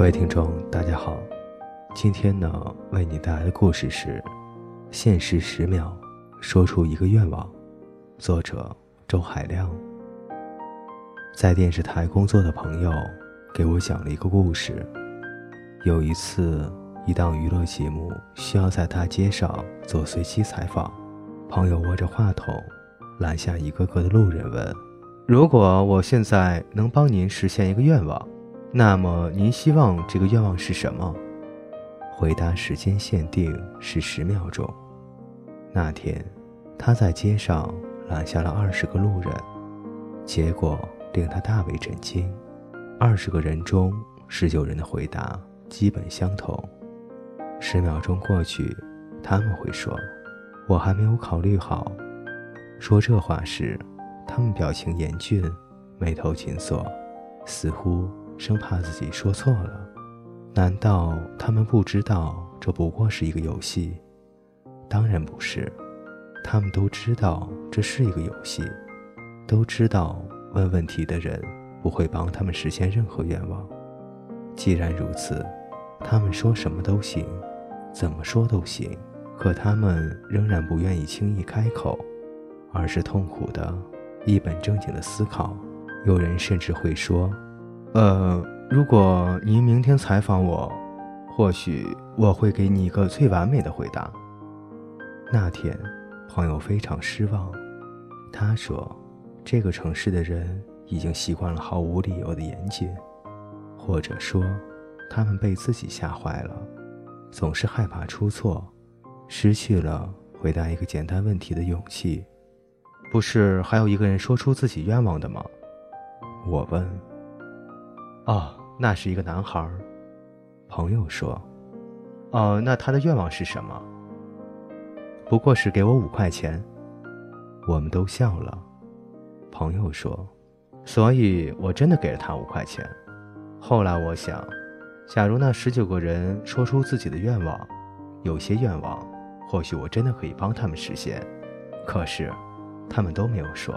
各位听众，大家好。今天呢，为你带来的故事是《限时十秒说出一个愿望》，作者周海亮。在电视台工作的朋友给我讲了一个故事。有一次，一档娱乐节目需要在大街上做随机采访，朋友握着话筒，拦下一个个的路人问：“如果我现在能帮您实现一个愿望，那么您希望这个愿望是什么？”回答时间限定是十秒钟。那天，他在街上拦下了二十个路人，结果令他大为震惊：二十个人中，十九人的回答基本相同。十秒钟过去，他们会说：“我还没有考虑好。”说这话时，他们表情严峻，眉头紧锁，似乎生怕自己说错了。难道他们不知道这不过是一个游戏？当然不是，他们都知道这是一个游戏，都知道问问题的人不会帮他们实现任何愿望。既然如此，他们说什么都行，怎么说都行，可他们仍然不愿意轻易开口，而是痛苦的、一本正经的思考。有人甚至会说：“呃。”如果您明天采访我，或许我会给你一个最完美的回答。那天，朋友非常失望。他说：“这个城市的人已经习惯了毫无理由的严谨，或者说，他们被自己吓坏了，总是害怕出错，失去了回答一个简单问题的勇气。”不是还有一个人说出自己愿望的吗？我问。哦。那是一个男孩，朋友说：“哦，那他的愿望是什么？”不过是给我五块钱。我们都笑了。朋友说：“所以我真的给了他五块钱。”后来我想，假如那十九个人说出自己的愿望，有些愿望，或许我真的可以帮他们实现。可是，他们都没有说。